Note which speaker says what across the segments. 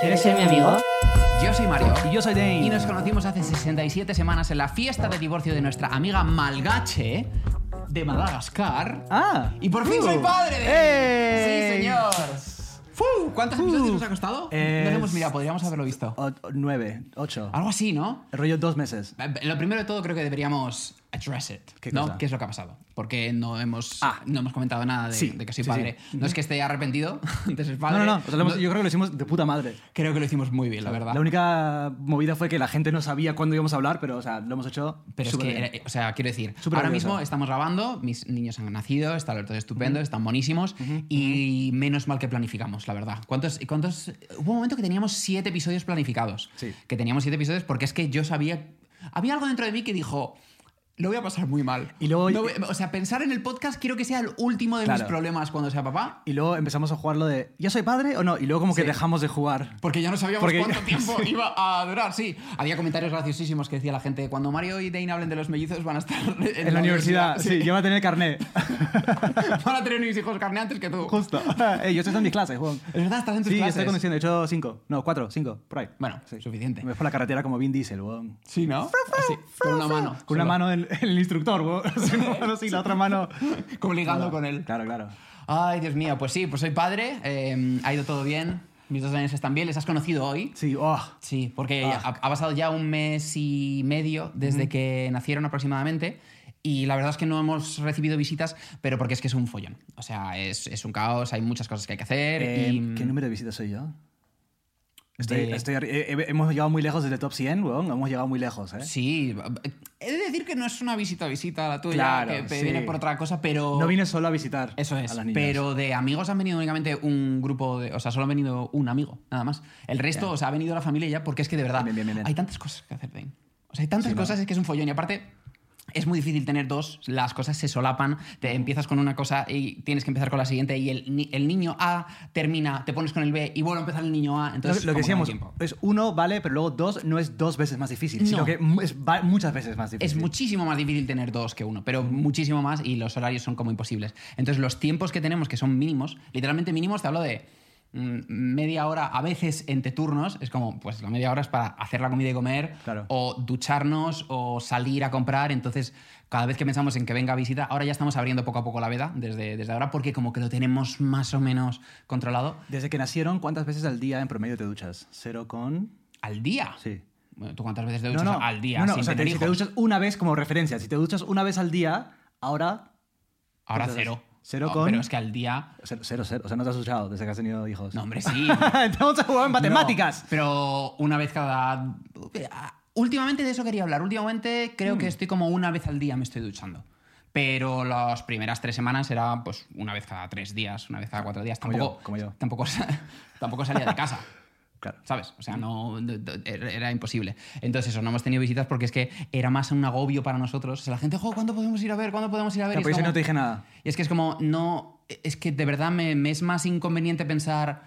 Speaker 1: ¿Quieres ser mi amigo?
Speaker 2: Yo soy Mario.
Speaker 3: Y yo soy Dane.
Speaker 2: Y nos conocimos hace 67 semanas en la fiesta de divorcio de nuestra amiga Malgache de Madagascar.
Speaker 3: Ah.
Speaker 2: Y por fin
Speaker 3: Uh.
Speaker 2: soy padre de
Speaker 3: ¡Ey!
Speaker 2: Sí, señor. Fu, ¿Cuántos episodios nos ha costado?
Speaker 3: Eh,
Speaker 2: no lo hemos mirado, podríamos haberlo visto.
Speaker 3: O- o- nueve, ocho.
Speaker 2: Algo así, ¿no?
Speaker 3: El rollo dos meses.
Speaker 2: Eh, Lo primero de todo creo que deberíamos address it,
Speaker 3: ¿Qué
Speaker 2: ¿no?
Speaker 3: cosa?
Speaker 2: ¿Qué es lo que ha pasado? Porque no hemos,
Speaker 3: Ah.
Speaker 2: no hemos comentado nada de,
Speaker 3: Sí,
Speaker 2: de que soy
Speaker 3: sí, sí.
Speaker 2: padre. No es que esté arrepentido de ser padre.
Speaker 3: no, no. o sea, lo hemos-
Speaker 2: No-
Speaker 3: yo creo que lo hicimos de puta madre.
Speaker 2: Creo que lo hicimos muy bien, la verdad.
Speaker 3: La única movida fue que la gente no sabía cuándo íbamos a hablar, pero o sea, lo hemos hecho.
Speaker 2: Pero es que,
Speaker 3: bien.
Speaker 2: o sea, quiero decir, ahora
Speaker 3: orgulloso.
Speaker 2: mismo estamos grabando, mis niños han nacido, está todo estupendo, están buenísimos y menos mal que planificamos, la verdad. ¿Cuántos, cuántos? Hubo un momento que teníamos siete episodios planificados.
Speaker 3: Sí.
Speaker 2: Que teníamos siete episodios porque es que yo sabía. Había algo dentro de mí que dijo. Lo voy a pasar muy mal.
Speaker 3: Y luego-
Speaker 2: No voy- o sea, pensar en el podcast quiero que sea el último de mis problemas cuando sea papá.
Speaker 3: Y luego empezamos a jugar lo de ¿Ya soy padre o no? Y luego como que
Speaker 2: Sí.
Speaker 3: dejamos de jugar.
Speaker 2: Porque ya no sabíamos
Speaker 3: Porque-
Speaker 2: cuánto tiempo iba a durar, sí. Había comentarios graciosísimos que decía la gente, cuando Mario y Dane hablen de los mellizos van a estar en,
Speaker 3: En, la universidad, sí, yo voy a tener carnet.
Speaker 2: Van a tener mis hijos carne antes que tú.
Speaker 3: Justo. Yo estoy en mis clases, Juan.
Speaker 2: Es verdad, estás en tus
Speaker 3: Sí,
Speaker 2: clases.
Speaker 3: estoy conduciendo. He hecho cinco. No, cuatro, cinco, por ahí.
Speaker 2: Bueno,
Speaker 3: Sí.
Speaker 2: suficiente.
Speaker 3: Me fue por la carretera como Vin Diesel, weón.
Speaker 2: Sí, ¿no? Así, con una mano.
Speaker 3: Con una mano en el instructor. Así, mano así, la otra mano.
Speaker 2: Como ligando con él.
Speaker 3: Claro, claro.
Speaker 2: Ay, Dios mío, pues sí, pues soy padre. eh, ha ido todo bien. Mis dos años están bien. ¿Les has conocido hoy?
Speaker 3: Sí, oh.
Speaker 2: Sí, porque
Speaker 3: Ah.
Speaker 2: ha, ha pasado ya un mes y medio desde que nacieron aproximadamente. Y la verdad es que no hemos recibido visitas, pero porque es que es un follón. O sea, es, es un caos, hay muchas cosas que hay que hacer.
Speaker 3: Eh,
Speaker 2: y...
Speaker 3: ¿Qué número de visitas soy yo? Estoy,
Speaker 2: De-
Speaker 3: estoy arri- eh, eh, hemos llegado muy lejos desde top 100, weón. Hemos llegado muy lejos, ¿eh?
Speaker 2: Sí, he de decir que no es una visita visita la tuya,
Speaker 3: Claro,
Speaker 2: que
Speaker 3: sí.
Speaker 2: viene por otra cosa, pero...
Speaker 3: No vine solo a visitar
Speaker 2: Eso
Speaker 3: a
Speaker 2: es,
Speaker 3: las niñas.
Speaker 2: pero de amigos han venido únicamente un grupo de... O sea, solo ha venido un amigo, nada más. El resto,
Speaker 3: Ya.
Speaker 2: o sea, ha venido la familia ya porque es que de verdad
Speaker 3: Bien, bien, bien,
Speaker 2: hay tantas cosas que hacer, Dane. O sea, hay tantas
Speaker 3: Sí, ¿no?
Speaker 2: cosas, es que es un follón. Y aparte, es muy difícil tener dos, las cosas se solapan, te empiezas con una cosa y tienes que empezar con la siguiente y el, el niño A termina, te pones con el B y vuelve a empezar el niño A. Entonces,
Speaker 3: lo que decíamos, es uno, vale, pero luego dos no es dos veces más difícil, sino
Speaker 2: No.
Speaker 3: que es muchas veces más
Speaker 2: Es
Speaker 3: difícil.
Speaker 2: muchísimo más difícil tener dos que uno, pero muchísimo más y los horarios son como imposibles. Entonces los tiempos que tenemos, que son mínimos, literalmente mínimos, te hablo de media hora a veces entre turnos, es como, pues la media hora es para hacer la comida y comer,
Speaker 3: Claro.
Speaker 2: o ducharnos, o salir a comprar, entonces cada vez que pensamos en que venga visita, ahora ya estamos abriendo poco a poco la veda desde, desde ahora porque como que lo tenemos más o menos controlado
Speaker 3: Desde que nacieron, ¿cuántas veces al día en promedio te duchas? ¿Cero con...?
Speaker 2: al día.
Speaker 3: Sí.
Speaker 2: Bueno, ¿Tú cuántas veces te duchas al día?
Speaker 3: No, no,
Speaker 2: sin
Speaker 3: o sea, te- si te duchas una vez como referencia, si te duchas una vez al día, ahora...
Speaker 2: Ahora cero.
Speaker 3: Cero
Speaker 2: No,
Speaker 3: con-
Speaker 2: Pero es que al día
Speaker 3: Cero, cero, cero. O sea, no te has duchado desde que has tenido hijos.
Speaker 2: No, hombre, sí.
Speaker 3: Estamos a jugar en matemáticas.
Speaker 2: No, pero una vez cada. Últimamente de eso quería hablar. Últimamente creo
Speaker 3: Hmm.
Speaker 2: que estoy como una vez al día me estoy duchando. Pero las primeras tres semanas era pues una vez cada tres días, una vez cada cuatro días.
Speaker 3: Como
Speaker 2: Tampoco,
Speaker 3: yo, como yo.
Speaker 2: Tampoco, tampoco salía de casa.
Speaker 3: Claro.
Speaker 2: ¿Sabes? O sea, no, era imposible. Entonces, eso, no hemos tenido visitas porque es que era más un agobio para nosotros. O sea, la gente, jo, ¿cuándo podemos ir a ver? ¿Cuándo podemos ir a ver?
Speaker 3: Claro,
Speaker 2: Y es
Speaker 3: por eso
Speaker 2: como-
Speaker 3: no te dije nada.
Speaker 2: y es que es como, no. Es que de verdad me, me es más inconveniente pensar,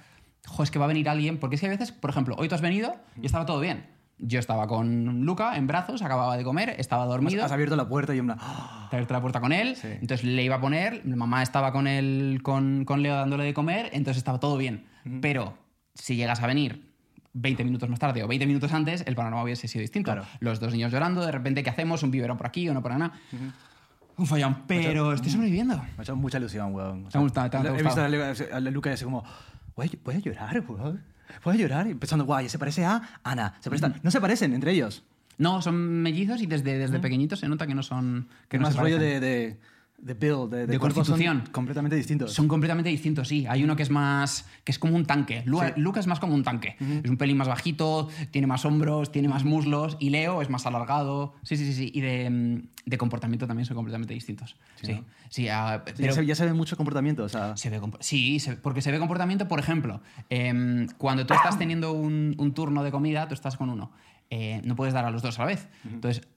Speaker 2: jo, es que va a venir alguien. Porque es que a veces, por ejemplo, hoy tú has venido y estaba todo bien. Yo estaba con Luca en brazos, acababa de comer, estaba dormido.
Speaker 3: has abierto la puerta y una... ¡Ah!
Speaker 2: Te abierto la puerta con él,
Speaker 3: Sí.
Speaker 2: entonces le iba a poner, mi mamá estaba con él, con, con Leo dándole de comer, entonces estaba todo bien. Pero si llegas a venir 20 minutos más tarde o 20 minutos antes, el panorama hubiese sido distinto.
Speaker 3: Claro.
Speaker 2: Los dos niños llorando, de repente, ¿qué hacemos? Un biberón por aquí, uno por allá. Un follón, pero estoy sobreviviendo.
Speaker 3: Me ha hecho mucha ilusión, weón. O
Speaker 2: ¿Te ha gustado? ¿Te
Speaker 3: He visto
Speaker 2: gustado?
Speaker 3: a Lu- a Luca y así como, voy a, llorar, weón. Voy a llorar. Y pensando, guay, se parece a Ana. Se parece a-". No se parecen entre ellos.
Speaker 2: No, son mellizos y desde, desde pequeñitos se nota que no son. Que no
Speaker 3: más
Speaker 2: se
Speaker 3: rollo de, de, de build, de,
Speaker 2: De
Speaker 3: son
Speaker 2: constitución.
Speaker 3: completamente distintos.
Speaker 2: Son completamente distintos, sí. Hay uno que es más. que es como un tanque. Lu-
Speaker 3: Sí.
Speaker 2: Luca es más como un tanque. Es un pelín más bajito, tiene más hombros, tiene más muslos. Y Leo es más alargado. Sí, sí, sí. sí. Y de, mm, de comportamiento también son completamente distintos. Sí.
Speaker 3: ¿no?
Speaker 2: Sí, ah,
Speaker 3: Sí,
Speaker 2: pero-
Speaker 3: ya, se, ya se ve mucho comportamiento, o sea...
Speaker 2: Se ve sí, se- porque se ve comportamiento, por ejemplo, em, cuando tú estás teniendo un, un turno de comida, tú estás con uno, eh, no puedes dar a los dos a la vez. Entonces,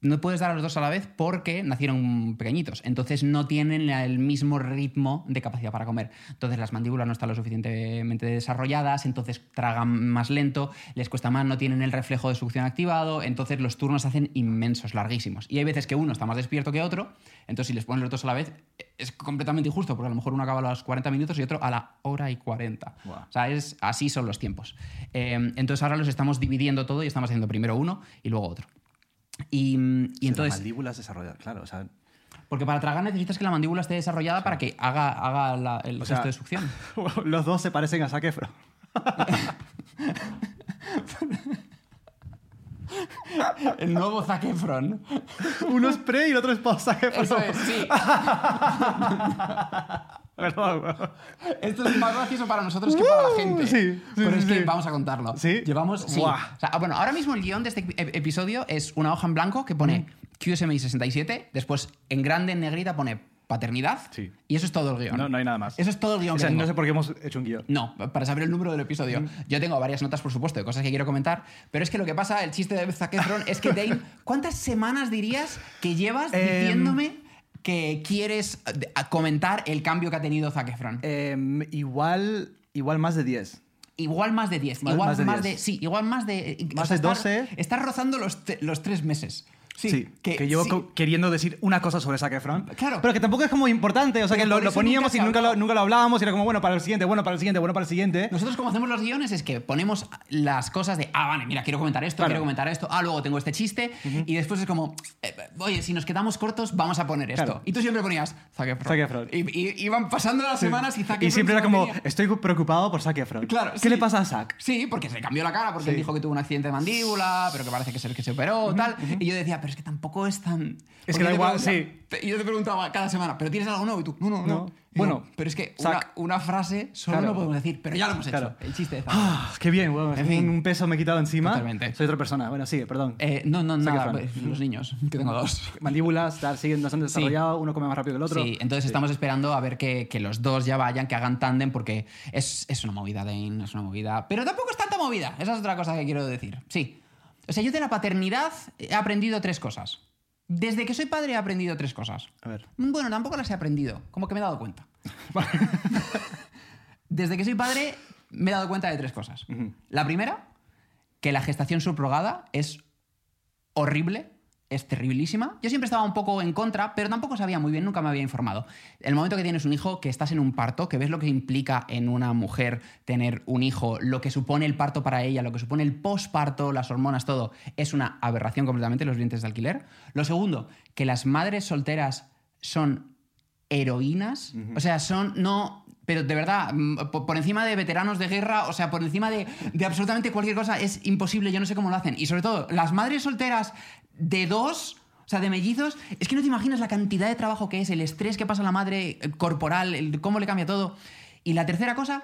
Speaker 2: no puedes dar a los dos a la vez porque nacieron pequeñitos. Entonces, no tienen el mismo ritmo de capacidad para comer. Entonces, las mandíbulas no están lo suficientemente desarrolladas, entonces tragan más lento, les cuesta más, no tienen el reflejo de succión activado, entonces los turnos se hacen inmensos, larguísimos. Y hay veces que uno está más despierto que otro, entonces si les pones los dos a la vez, es completamente injusto, porque a lo mejor uno acaba a los 40 minutos y otro a la hora y 40.
Speaker 3: Guau.
Speaker 2: O sea, es, así son los tiempos. Eh, entonces ahora los estamos dividiendo todo y estamos haciendo primero uno y luego otro. Y, y
Speaker 3: las
Speaker 2: entonces,
Speaker 3: mandíbulas desarrolladas, claro, o sea...
Speaker 2: porque para tragar necesitas que la mandíbula esté desarrollada para que haga, haga la- el gesto de succión.
Speaker 3: Los dos se parecen a Zac Efron.
Speaker 2: El nuevo Zac Efron.
Speaker 3: Uno es pre y el otro es post Zac Efron.
Speaker 2: Eso es, sí. Esto es más gracioso para nosotros que para la gente.
Speaker 3: Uh, sí, sí,
Speaker 2: Pero
Speaker 3: sí,
Speaker 2: es que vamos a contarlo.
Speaker 3: ¿Sí?
Speaker 2: Llevamos. Sí.
Speaker 3: Buah.
Speaker 2: O sea, bueno, ahora mismo el guion de este ep- episodio es una hoja en blanco que pone QSMI 67. Después, en grande, en negrita, pone paternidad.
Speaker 3: Sí.
Speaker 2: Y eso es todo el guion.
Speaker 3: No, no hay nada más.
Speaker 2: Eso es todo el guion
Speaker 3: O
Speaker 2: que
Speaker 3: sea,
Speaker 2: tengo.
Speaker 3: no sé por qué hemos hecho un guion.
Speaker 2: No, para saber el número del episodio. Yo tengo varias notas, por supuesto, de cosas que quiero comentar, pero es que lo que pasa, el chiste de Zac Efron, es que Dane, ¿cuántas semanas dirías que llevas
Speaker 3: Em,
Speaker 2: diciéndome que quieres eh, comentar el cambio que ha tenido Zac Efron?
Speaker 3: Em, igual, igual más de 10.
Speaker 2: Igual más de 10.
Speaker 3: Más-
Speaker 2: igual
Speaker 3: más de
Speaker 2: más
Speaker 3: 10.
Speaker 2: de. Sí, igual más de.
Speaker 3: Más de
Speaker 2: está-
Speaker 3: 12.
Speaker 2: Estás rozando los, los tres meses. Sí,
Speaker 3: que, llevo
Speaker 2: sí.
Speaker 3: co- queriendo decir una cosa sobre Zac Efron.
Speaker 2: Claro.
Speaker 3: Pero que tampoco es como importante. O sea,
Speaker 2: Pero
Speaker 3: que lo, poníamos
Speaker 2: nunca
Speaker 3: y nunca lo, nunca lo hablábamos. Y era como, bueno, para el siguiente, bueno, para el siguiente, bueno, para el siguiente.
Speaker 2: Nosotros, como hacemos los guiones, es que ponemos las cosas de, ah, vale, mira, quiero comentar esto,
Speaker 3: Claro.
Speaker 2: quiero comentar esto, ah, luego tengo este chiste, y después es como, eh, oye, si nos quedamos cortos, vamos a poner esto.
Speaker 3: Claro.
Speaker 2: Y tú siempre ponías Zac Efron.
Speaker 3: Zac Efron.
Speaker 2: Y, y- iban pasando las semanas y Zac
Speaker 3: Y
Speaker 2: Efron
Speaker 3: siempre era como, estoy preocupado por Zac Efron.
Speaker 2: Claro,
Speaker 3: ¿Qué le pasa a Zac?
Speaker 2: Sí, porque se cambió la cara, porque él dijo que tuvo un accidente de mandíbula, pero que parece que es el que se operó, tal. Y yo decía, pero es que tampoco es tan.
Speaker 3: Es
Speaker 2: Porque
Speaker 3: que da
Speaker 2: yo te
Speaker 3: igual,
Speaker 2: preguntaba-
Speaker 3: sí.
Speaker 2: te- yo te preguntaba cada semana, ¿pero tienes algo nuevo? Y tú, no, no, no.
Speaker 3: No.
Speaker 2: Y
Speaker 3: Bueno,
Speaker 2: pero es que una, una frase solo
Speaker 3: Claro.
Speaker 2: no podemos decir, pero ya lo hemos hecho.
Speaker 3: Claro.
Speaker 2: El chiste Zac.
Speaker 3: Ah, qué bien, weón.
Speaker 2: En fin.
Speaker 3: Un peso me he quitado encima.
Speaker 2: Totalmente.
Speaker 3: Soy otra persona. Bueno, sigue, perdón.
Speaker 2: Eh, no, no, nada, pues, los niños, que tengo dos.
Speaker 3: Mandíbulas, tal, siguen bastante
Speaker 2: Sí.
Speaker 3: desarrollados. Uno come más rápido que el otro.
Speaker 2: Sí, entonces estamos esperando a ver que, que los dos ya vayan, que hagan tándem, porque es, es una movida, Dane, es una movida. Pero tampoco es tanta movida, esa es otra cosa que quiero decir. Sí. O sea, yo de la paternidad he aprendido tres cosas. Desde que soy padre he aprendido tres cosas.
Speaker 3: A ver.
Speaker 2: Bueno, tampoco las he aprendido, como que me he dado cuenta. Desde que soy padre me he dado cuenta de tres cosas. La primera, que la gestación subrogada es horrible, es terribilísima. Yo siempre estaba un poco en contra, pero tampoco sabía muy bien, nunca me había informado. El momento que tienes un hijo, que estás en un parto, que ves lo que implica en una mujer tener un hijo, lo que supone el parto para ella, lo que supone el posparto, las hormonas, todo, es una aberración completamente los dientes de alquiler. Lo segundo, que las madres solteras son heroínas, o sea, son no pero de verdad, mm, por, encima de veteranos de guerra, o sea, por encima de, de absolutamente cualquier cosa, es imposible, yo no sé cómo lo hacen. Y sobre todo, las madres solteras de dos, o sea, de mellizos, es que no te imaginas la cantidad de trabajo que es, el estrés que pasa la madre eh, corporal, el- cómo le cambia todo. Y la tercera cosa,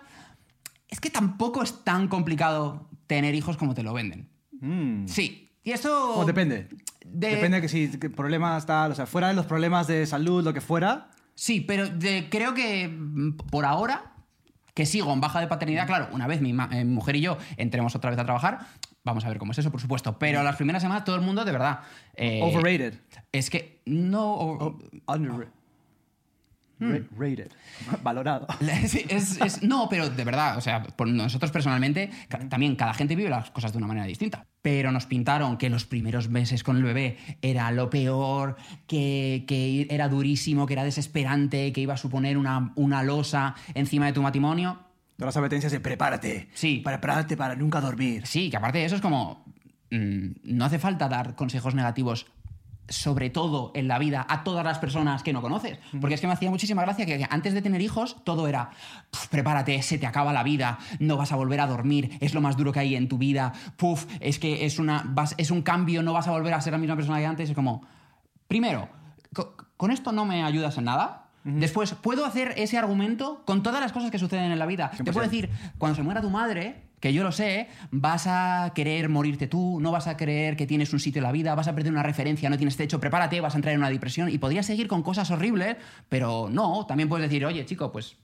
Speaker 2: es que tampoco es tan complicado tener hijos como te lo venden.
Speaker 3: Mm.
Speaker 2: Sí. Y eso...
Speaker 3: O depende.
Speaker 2: de-
Speaker 3: Depende que si problemas tal, o sea, fuera de los problemas de salud, lo que fuera.
Speaker 2: Sí, pero de- creo que mm, por ahora, que sigo en baja de paternidad, claro, una vez mi, eh, mi mujer y yo entremos otra vez a trabajar, vamos a ver cómo es eso, por supuesto. Pero las primeras semanas todo el mundo, de verdad. eh,
Speaker 3: Overrated.
Speaker 2: Es que no.
Speaker 3: O- under- Ra- Rated. Valorado.
Speaker 2: Sí, es- es- no, pero de verdad, o sea, por nosotros personalmente, también cada gente vive las cosas de una manera distinta. Pero nos pintaron que los primeros meses con el bebé era lo peor, que, que era durísimo, que era desesperante, que iba a suponer una, una losa encima de tu matrimonio.
Speaker 3: Todas las advertencias de prepárate.
Speaker 2: Sí.
Speaker 3: Prepárate para nunca dormir.
Speaker 2: Sí, que aparte de eso es como. mm, no hace falta dar consejos negativos, sobre todo en la vida, a todas las personas que no conoces. Porque es que me hacía muchísima gracia que antes de tener hijos, todo era. "Puf, prepárate, se te acaba la vida, no vas a volver a dormir, es lo más duro que hay en tu vida. Puf, es que es, una, vas- es un cambio, no vas a volver a ser la misma persona que antes. Es como. Primero. co- con esto no me ayudas en nada. Después, puedo hacer ese argumento con todas las cosas que suceden en la vida. Te puedo
Speaker 3: 100%.
Speaker 2: decir, cuando se muera tu madre, que yo lo sé, vas a querer morirte tú, no vas a creer que tienes un sitio en la vida, vas a perder una referencia, no tienes techo, prepárate, vas a entrar en una depresión y podrías seguir con cosas horribles, pero no, también puedes decir, oye, chico, pues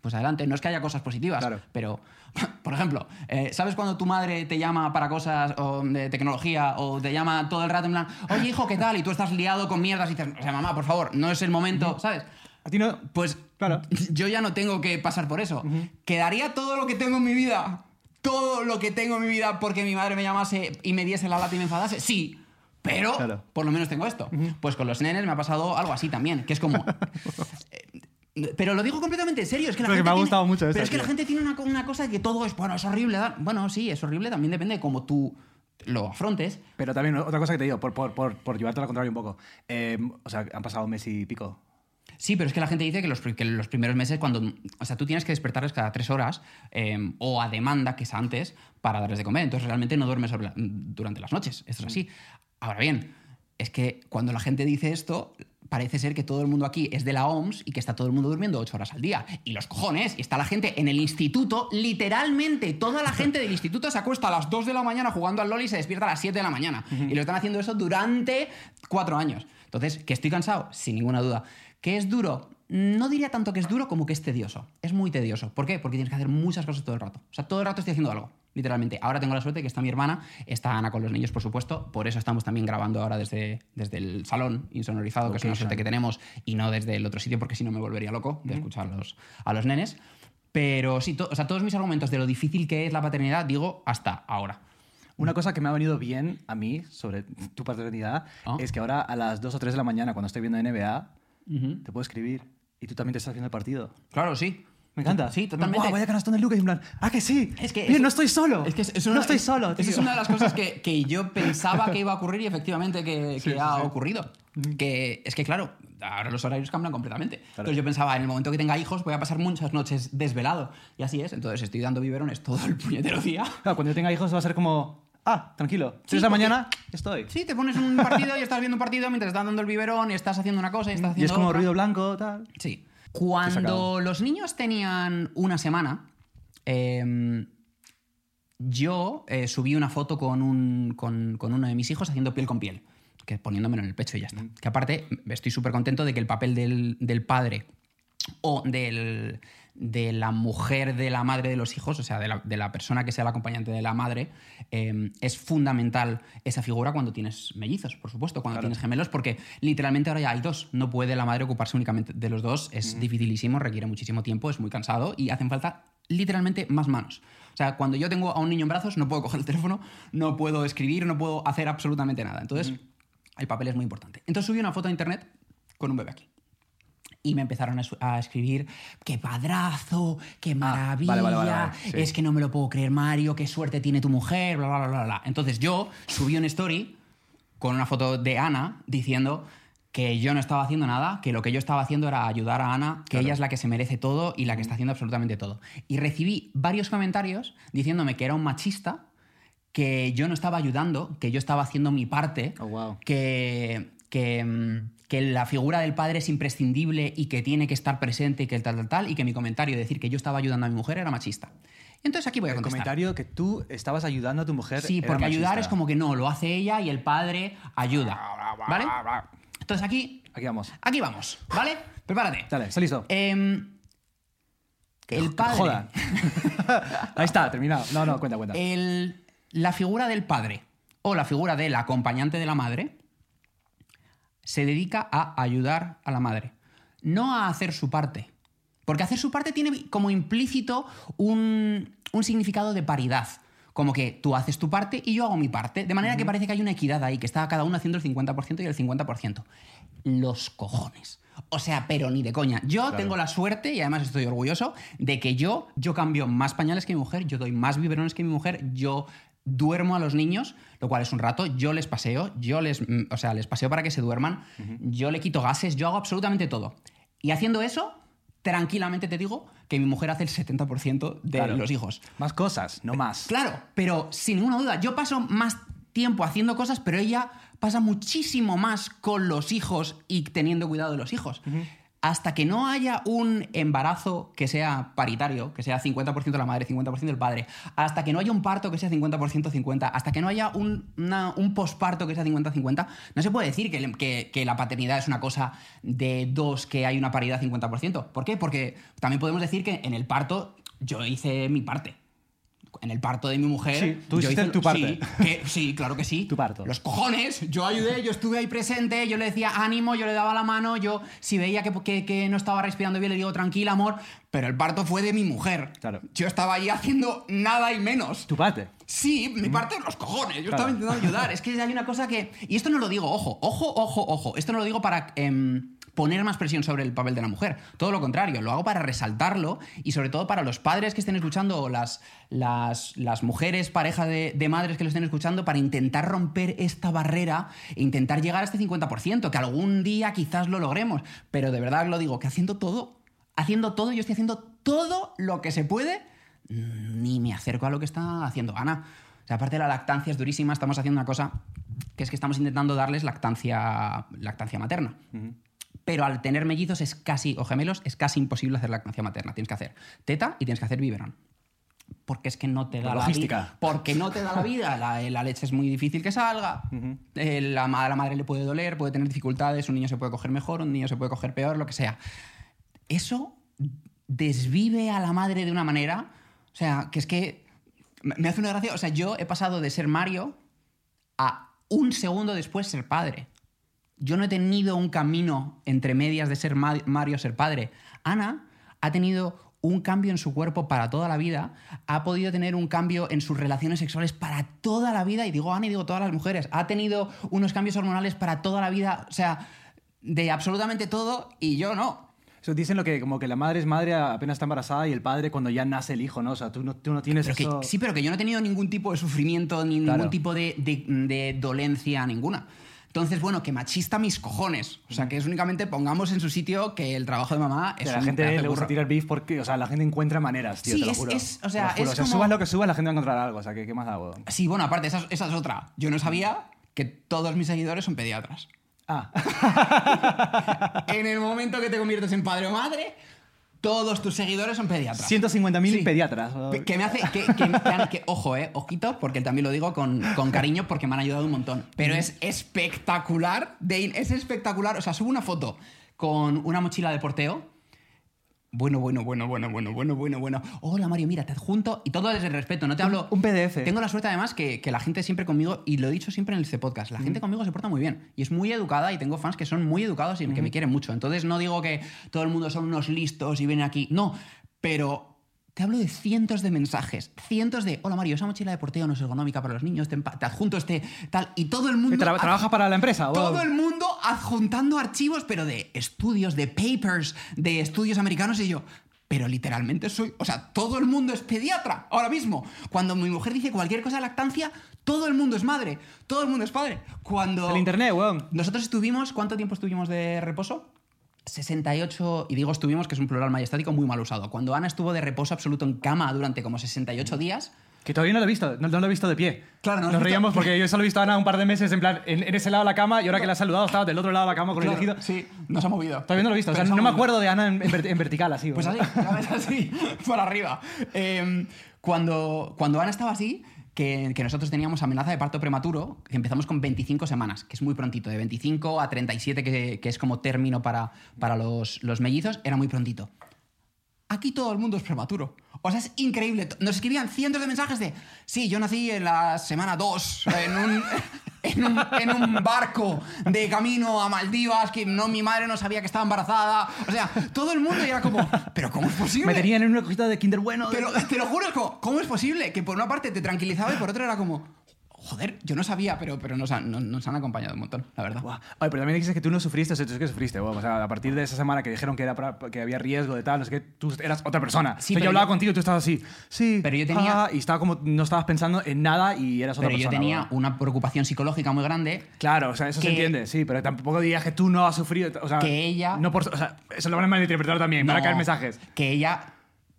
Speaker 2: pues adelante. No es que haya cosas positivas,
Speaker 3: Claro.
Speaker 2: pero, por ejemplo, eh, ¿sabes cuando tu madre te llama para cosas o, de tecnología o te llama todo el rato en plan, oye, hijo, ¿qué tal? Y tú estás liado con mierdas y dices, o sea, mamá, por favor, no es el momento, ¿sabes?
Speaker 3: A ti no.
Speaker 2: Pues
Speaker 3: Claro.
Speaker 2: yo ya no tengo que pasar por eso. ¿Quedaría todo lo que tengo en mi vida? Todo lo que tengo en mi vida porque mi madre me llamase y me diese la lata y me enfadase. Sí. Pero
Speaker 3: Claro.
Speaker 2: por lo menos tengo esto. Pues con los nenes me ha pasado algo así también, que es como... eh, pero lo digo completamente en serio, es que la
Speaker 3: Porque
Speaker 2: gente
Speaker 3: me ha
Speaker 2: tiene-
Speaker 3: gustado mucho
Speaker 2: Pero
Speaker 3: esta,
Speaker 2: es que la gente tiene una, una cosa de que todo es, bueno, es horrible. Bueno, sí, es horrible, también depende de cómo tú lo afrontes.
Speaker 3: Pero también otra cosa que te digo, por, por, por, por llevarte a la contraria un poco. Eh, o sea, han pasado un mes y pico.
Speaker 2: Sí, pero es que la gente dice que los, que los primeros meses, cuando. O sea, tú tienes que despertarles cada tres horas eh, o a demanda, que es antes, para darles de comer. Entonces realmente no duermes la- durante las noches. Esto es así. Ahora bien, es que cuando la gente dice esto, parece ser que todo el mundo aquí es de la OMS y que está todo el mundo durmiendo ocho horas al día. Y los cojones, y está la gente en el instituto, literalmente toda la gente del instituto se acuesta a las 2 de la mañana jugando al LOL y se despierta a las 7 de la mañana. Y lo están haciendo eso durante cuatro años. Entonces, ¿que estoy cansado? Sin ninguna duda. ¿Que es duro? No diría tanto que es duro como que es tedioso. Es muy tedioso. ¿Por qué? Porque tienes que hacer muchas cosas todo el rato. O sea, todo el rato estoy haciendo algo, literalmente. Ahora tengo la suerte que está mi hermana, está Ana con los niños, por supuesto. Por eso estamos también grabando ahora desde, desde el salón insonorizado, que es una suerte que tenemos, y no desde el otro sitio, porque si no me volvería loco de escuchar a los, a los nenes. Pero sí, to- o sea, todos mis argumentos de lo difícil que es la paternidad, digo hasta ahora.
Speaker 3: Una cosa que me ha venido bien a mí sobre tu paternidad
Speaker 2: Ah.
Speaker 3: es que ahora a las 2 o 3 de la mañana, cuando estoy viendo NBA, te puedo escribir y tú también te estás viendo el partido.
Speaker 2: Claro, sí.
Speaker 3: Me encanta.
Speaker 2: Sí, totalmente.
Speaker 3: Guau, vaya canastón de Lucas y en plan, ¡ah, que sí!
Speaker 2: Es que
Speaker 3: Bien,
Speaker 2: eso-
Speaker 3: no estoy solo.
Speaker 2: Es que es- es una-
Speaker 3: no estoy
Speaker 2: es-
Speaker 3: solo.
Speaker 2: esa es
Speaker 3: tío.
Speaker 2: una de las cosas que, que yo pensaba que iba a ocurrir y efectivamente que, que ha ocurrido. Que es que, claro, ahora los horarios cambian completamente. Entonces yo pensaba, en el momento que tenga hijos voy a pasar muchas noches desvelado. Y así es. Entonces estoy dando biberones todo el puñetero día.
Speaker 3: Claro, cuando yo tenga hijos va a ser como, ah, tranquilo, 3
Speaker 2: Sí, porque-
Speaker 3: mañana, estoy.
Speaker 2: Sí, te pones un partido y estás viendo un partido mientras estás dando el biberón y estás haciendo una cosa y estás
Speaker 3: y
Speaker 2: haciendo
Speaker 3: es como
Speaker 2: otra.
Speaker 3: ruido blanco, tal.
Speaker 2: Sí. Cuando los niños tenían una semana, eh, yo eh, subí una foto con, un- con- con uno de mis hijos haciendo piel con piel, que poniéndomelo en el pecho y ya está. Que aparte estoy súper contento de que el papel del, del padre o del- de la mujer de la madre de los hijos, o sea, de la, de la persona que sea la acompañante de la madre, eh, es fundamental esa figura cuando tienes mellizos, por supuesto, cuando tienes gemelos, porque literalmente ahora ya hay dos. No puede la madre ocuparse únicamente de los dos, es dificilísimo, requiere muchísimo tiempo, es muy cansado y hacen falta literalmente más manos. O sea, cuando yo tengo a un niño en brazos, no puedo coger el teléfono, no puedo escribir, no puedo hacer absolutamente nada. Entonces, el papel es muy importante. Entonces subí una foto a internet con un bebé aquí. Y me empezaron a, a escribir, qué padrazo, qué maravilla,
Speaker 3: vale, vale, vale, vale, sí.
Speaker 2: es que no me lo puedo creer, Mario, qué suerte tiene tu mujer, bla, bla, bla, bla. Entonces yo subí una story con una foto de Ana diciendo que yo no estaba haciendo nada, que lo que yo estaba haciendo era ayudar a Ana, que ella es la que se merece todo y la que está haciendo absolutamente todo. Y recibí varios comentarios diciéndome que era un machista, que yo no estaba ayudando, que yo estaba haciendo mi parte,
Speaker 3: Oh, wow.
Speaker 2: que, que, mm, que la figura del padre es imprescindible y que tiene que estar presente y que tal, tal, tal, y que mi comentario de decir que yo estaba ayudando a mi mujer era machista. Entonces aquí voy a
Speaker 3: El
Speaker 2: contestar.
Speaker 3: comentario que tú estabas ayudando a tu mujer.
Speaker 2: Sí, porque ayudar es como que no, lo hace ella y el padre ayuda. ¿Vale? Entonces aquí,
Speaker 3: Aquí vamos.
Speaker 2: aquí vamos, ¿vale? Prepárate.
Speaker 3: Dale, está listo.
Speaker 2: Em, el padre.
Speaker 3: Joda. Ahí está, terminado. No, no, cuenta, cuenta.
Speaker 2: el- la figura del padre o la figura del acompañante de la madre se dedica a ayudar a la madre, no a hacer su parte. Porque hacer su parte tiene como implícito un, un significado de paridad. Como que tú haces tu parte y yo hago mi parte. De manera que parece que hay una equidad ahí, que está cada uno haciendo el 50% y el 50%. Los cojones. O sea, pero ni de coña. Yo tengo la suerte, y además estoy orgulloso, de que yo, yo cambio más pañales que mi mujer, yo doy más biberones que mi mujer, yo duermo a los niños, lo cual es un rato, yo les paseo, yo les, mm, o sea, les paseo para que se duerman, yo le quito gases, yo hago absolutamente todo. Y haciendo eso, tranquilamente te digo que mi mujer hace el 70% de
Speaker 3: Claro.
Speaker 2: los hijos.
Speaker 3: Más cosas, no más.
Speaker 2: Claro, pero sin ninguna duda, yo paso más tiempo haciendo cosas, pero ella pasa muchísimo más con los hijos y teniendo cuidado de los hijos. Hasta que no haya un embarazo que sea paritario, que sea 50% la madre, 50% el padre, hasta que no haya un parto que sea 50% 50, hasta que no haya un, posparto que sea 50-50, no se puede decir que la paternidad es una cosa de dos que hay una paridad 50%. ¿Por qué? Porque también podemos decir que en el parto yo hice mi parte. En el parto de mi mujer.
Speaker 3: Sí, tú
Speaker 2: yo
Speaker 3: hiciste
Speaker 2: hice-
Speaker 3: tu parte.
Speaker 2: Sí, que- sí, claro que sí.
Speaker 3: Tu parto.
Speaker 2: Los cojones. Yo ayudé, yo estuve ahí presente, yo le decía ánimo, yo le daba la mano, yo si veía que, que- que no estaba respirando bien le digo tranquila, amor. Pero el parto fue de mi mujer.
Speaker 3: Claro.
Speaker 2: Yo estaba allí haciendo nada y menos.
Speaker 3: Tu parte.
Speaker 2: Sí, mi parte de los cojones. Yo
Speaker 3: Claro.
Speaker 2: estaba intentando ayudar. Es que hay una cosa que. Y esto no lo digo, ojo, ojo, ojo, ojo. Esto no lo digo para em, poner más presión sobre el papel de la mujer. Todo lo contrario, lo hago para resaltarlo y sobre todo para los padres que estén escuchando o las, las, las mujeres, pareja de, de madres que lo estén escuchando, para intentar romper esta barrera e intentar llegar a este 50%, que algún día quizás lo logremos. Pero de verdad lo digo, que haciendo todo, haciendo todo, yo estoy haciendo todo lo que se puede ni me acerco a lo que está haciendo Ana. Aparte de la lactancia es durísima, estamos haciendo una cosa que es que estamos intentando darles lactancia, lactancia materna. Pero al tener mellizos es casi, o gemelos, es casi imposible hacer lactancia materna. Tienes que hacer teta y tienes que hacer biberón. Porque es que no te da la
Speaker 3: logística.
Speaker 2: vida. Porque no te da la vida. La, la leche es muy difícil que salga. Eh, la, ma- a la madre le puede doler, puede tener dificultades. Un niño se puede coger mejor, un niño se puede coger peor, lo que sea. Eso desvive a la madre de una manera. O sea, que es que me hace una gracia. O sea, yo he pasado de ser Mario a un segundo después ser padre. Yo no he tenido un camino entre medias de ser Ma- Mario ser padre. Ana ha tenido un cambio en su cuerpo para toda la vida, ha podido tener un cambio en sus relaciones sexuales para toda la vida, y digo Ana y digo todas las mujeres, ha tenido unos cambios hormonales para toda la vida, o sea, de absolutamente todo, y yo no.
Speaker 3: Eso dicen lo que como que la madre es madre apenas está embarazada y el padre cuando ya nace el hijo, ¿no? O sea, tú no, tú no tienes
Speaker 2: Pero que-
Speaker 3: eso...
Speaker 2: sí, pero que yo no he tenido ningún tipo de sufrimiento, ni
Speaker 3: Claro.
Speaker 2: ningún tipo de, de- de dolencia ninguna. Entonces, bueno, que machista mis cojones. O sea, que es únicamente pongamos en su sitio que el trabajo de mamá es
Speaker 3: a la
Speaker 2: un
Speaker 3: gente
Speaker 2: pedazo de
Speaker 3: le gusta tirar beef porque, o sea, la gente encuentra maneras, tío,
Speaker 2: Sí,
Speaker 3: te lo
Speaker 2: es-
Speaker 3: juro.
Speaker 2: es- o
Speaker 3: Te
Speaker 2: sea,
Speaker 3: lo juro.
Speaker 2: es como-
Speaker 3: subas lo que subas, la gente va a encontrar algo, o sea, que qué más hago?
Speaker 2: Sí, bueno, aparte, esa, es- esa es otra. Yo no sabía que todos mis seguidores son pediatras.
Speaker 3: Ah,
Speaker 2: en el momento que te conviertes en padre o madre, todos tus seguidores son pediatras.
Speaker 3: 150.000
Speaker 2: Sí.
Speaker 3: pediatras.
Speaker 2: Pe- Que me hace. Que, que- que- que- ojo, eh, ojito, porque también lo digo con, con cariño porque me han ayudado un montón. Pero es espectacular. Dane, es espectacular. O sea, subo una foto con una mochila de porteo. Bueno, bueno, bueno, bueno, bueno, bueno, bueno, bueno. Hola Mario, mira, te adjunto. Y todo desde el respeto, no te hablo.
Speaker 3: un PDF.
Speaker 2: Tengo la suerte además que, que la gente siempre conmigo, y lo he dicho siempre en el C podcast, la gente conmigo se porta muy bien. Y es muy educada y tengo fans que son muy educados y que me quieren mucho. Entonces no digo que todo el mundo son unos listos y vienen aquí. No, pero te hablo de cientos de mensajes, cientos de, hola Mario, esa mochila de porteo no es ergonómica para los niños, te, adjunto este tal, y todo el mundo...
Speaker 3: ¿Que tra- ¿Trabaja para la empresa?
Speaker 2: Todo
Speaker 3: Wow.
Speaker 2: el mundo adjuntando archivos, pero de estudios, de papers, de estudios americanos, y yo... Pero literalmente soy. O sea, todo el mundo es pediatra ahora mismo. Cuando mi mujer dice cualquier cosa de lactancia, todo el mundo es madre. Todo el mundo es padre. Cuando.
Speaker 3: El internet, weón.
Speaker 2: Nosotros estuvimos, ¿cuánto tiempo estuvimos de reposo? 68, y digo estuvimos, que es un plural majestático muy mal usado. Cuando Ana estuvo de reposo absoluto en cama durante como 68 días,
Speaker 3: Que todavía no lo he visto, no, no lo he visto de pie.
Speaker 2: Claro, no
Speaker 3: Nos
Speaker 2: visto-
Speaker 3: reíamos porque yo solo he visto a Ana un par de meses en plan en, en ese lado de la cama y ahora que la has saludado estaba del otro lado de la cama con el elegido.
Speaker 2: sí, nos ha movido.
Speaker 3: Todavía no lo he visto, o sea, no me acuerdo de Ana en, en ver- en vertical así.
Speaker 2: Pues así, ya ves, así, para arriba. Eh, cuando, cuando Ana estaba así, que, nosotros teníamos amenaza de parto prematuro, que empezamos con 25 semanas, que es muy prontito, de 25 a 37, que, que es como término para, para los, los mellizos, era muy prontito. Aquí todo el mundo es prematuro. O sea, es increíble. Nos escribían cientos de mensajes de, sí, yo nací en la semana 2, en un, en un, en un barco de camino a Maldivas, que no, mi madre no sabía que estaba embarazada. O sea, todo el mundo era como, pero ¿cómo es posible?
Speaker 3: Me tenían en una cosita de Kinder bueno. de-
Speaker 2: Pero te lo juro, es como, ¿cómo es posible? Que por una parte te tranquilizaba y por otra era como, joder, yo no sabía, pero, pero nos, han, nos, nos han acompañado un montón, la verdad.
Speaker 3: Oye, pero también dices que tú no sufriste, o sea, tú sí que sufriste, weón. O sea, a partir de esa semana que dijeron que, era para- que había riesgo de tal, no sé qué, tú eras otra persona.
Speaker 2: Sí,
Speaker 3: O sea,
Speaker 2: pero
Speaker 3: yo hablaba
Speaker 2: yo-
Speaker 3: contigo y tú estabas así, sí.
Speaker 2: Pero yo tenía-
Speaker 3: ah, y estaba como, no estabas pensando en nada y eras otra
Speaker 2: Pero yo
Speaker 3: persona.
Speaker 2: tenía
Speaker 3: weón.
Speaker 2: una preocupación psicológica muy grande
Speaker 3: Claro, o sea, eso se
Speaker 2: que-
Speaker 3: entiende, sí, pero tampoco dirías que tú no has sufrido. O sea,
Speaker 2: Que ella-
Speaker 3: No por, o sea, eso lo van a malinterpretar también,
Speaker 2: No,
Speaker 3: caer mensajes.
Speaker 2: Que ella